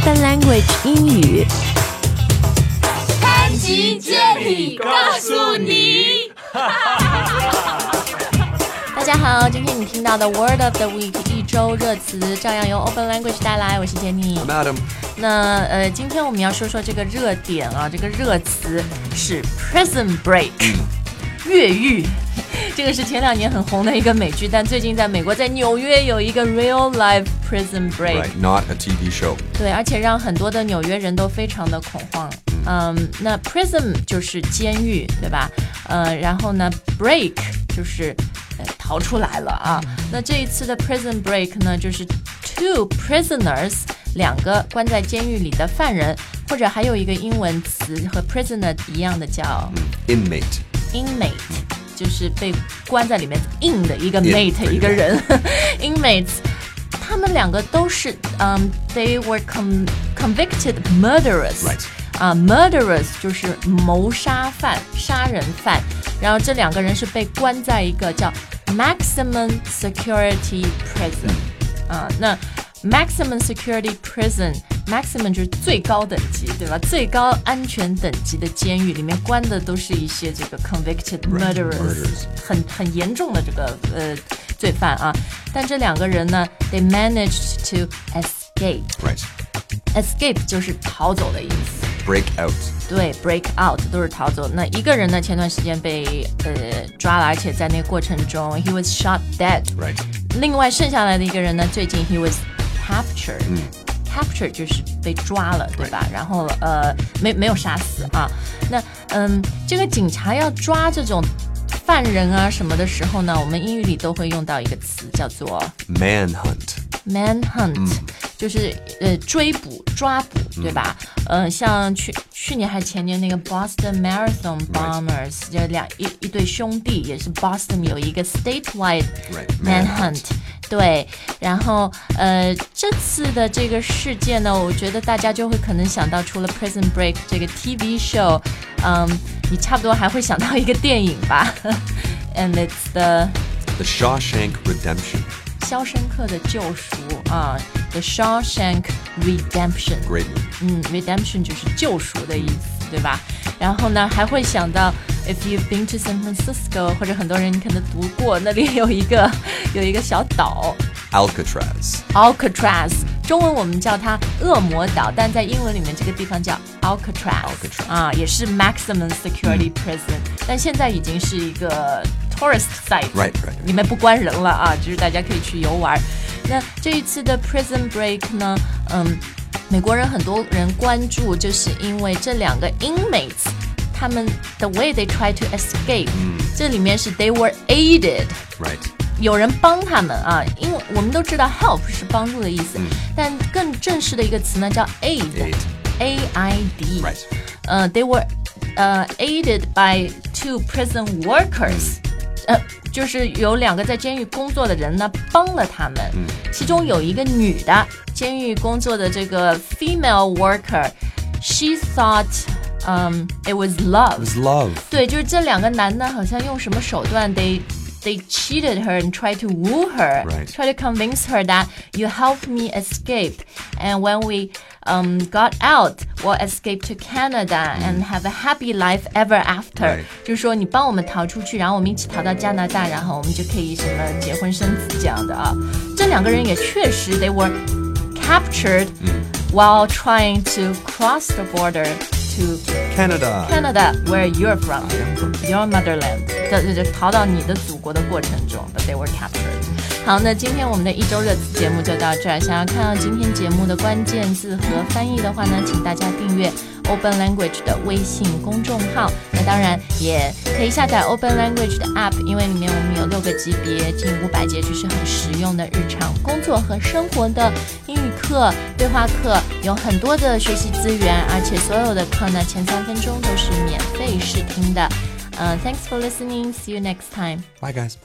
Open Language 英语。潘吉接力告诉你。大家好，今天你听到的 Word of the Week 一周热词，照样由 Open Language 带来。我是 Jenny。Madam，那呃，今天我们要说说这个热点啊，这个热词是 Prison Break，越狱。这个是前两年很红的一个美剧，但最近在美国，在纽约有一个 Real Life Prison Break。right, not a TV show. 对，而且让很多的纽约人都非常的恐慌。嗯，那 prison 就是监狱，对吧？呃，然后呢，break 就是呃逃出来了啊。那这一次的 prison break 呢，就是 two prisoners 两个关在监狱里的犯人，或者还有一个英文词和 prisoner 一样的叫 Inmate. inmate，就是被关在里面 in 的一个 mate 一个人 inmates。他们两个都是，嗯、t h e y were con convicted murderers。Right. 啊、m u r d e r e r s 就是谋杀犯、杀人犯。然后这两个人是被关在一个叫 maximum security prison。啊、那 maximum security prison，maximum 就是最高等级，对吧？最高安全等级的监狱里面关的都是一些这个 convicted murderers，、murderers 很很严重的这个呃罪犯啊。但这两个人呢，they managed to escape。Right. escape 就是逃走的意思。Break out. 对，break out 都是逃走。那一个人呢，前段时间被呃抓了，而且在那个过程中，he was shot dead。Right. 另外剩下来的一个人呢，最近 he was captured。Capture 就是被抓了，对吧？然后呃，没没有杀死啊。那嗯，这个警察要抓这种犯人啊什么的时候呢，我们英语里都会用到一个词叫做 Manhunt. manhunt，、就是呃追捕、抓捕，对吧？呃，像去去年还前年那个 Boston Marathon Bombers，、就两一一对兄弟，也是 Boston 有一个 statewide manhunt。对，然后呃，这次的这个事件呢，我觉得大家就会可能想到，除了 Prison Break 这个 TV show，嗯，你差不多还会想到一个电影吧，and it's the The Shawshank Redemption. 肖申克的救赎啊，The Shawshank Redemption。Great. 嗯，redemption 就是救赎的意思，对吧？然后呢，还会想到 if you've been to San Francisco，或者很多人你可能读过，那里有一个有一个小岛 Alcatraz. Alcatraz，中文我们叫它恶魔岛，但在英文里面这个地方叫 Alcatraz，, Alcatraz 啊，也是 maximum security prison，、但现在已经是一个 tourist site， Right, right. 里面不关人了啊，就是大家可以去游玩。那这一次的 Prison Break 呢，嗯，美国人很多人关注，就是因为这两个 inmates，他们 the way they try to escape，、这里面是 they were aided。 Right. 有人帮他们啊，因为我们都知道 help 是帮助的意思，但更正式的一个词呢叫 aid，a Aid. i d， Right. 呃，they were 呃 aided by two prison workers，、 呃，就是有两个在监狱工作的人呢帮了他们，其中有一个女的监狱工作的这个 female worker，she thought，嗯、it was love，It was love. 对，就是这两个男的好像用什么手段，they they cheated her and tried to woo her, Right. try to convince her that you helped me escape, and when we um got out, we'll escape to Canada and have a happy life ever after. Right. 就是说你帮我们逃出去，然后我们一起逃到加拿大，然后我们就可以什么结婚生子这样的啊。这两个人也确实，they were captured while trying to cross the border to Canada. Canada, where you're from, I am from your motherland， 这这这逃到你的祖国的过程中，but they were captured。好，那今天我们的一周热词节目就到这儿。想要看到今天节目的关键字和翻译的话呢，请大家订阅 Open Language 的微信公众号。那当然也可以下载 Open Language 的 App，因为里面我们有六个级别，近五百节就是很实用的日常工作和生活的英语课、对话课，有很多的学习资源，而且所有的课呢前三分钟都是免费试听的。Uh, thanks for listening. See you next time. Bye, guys.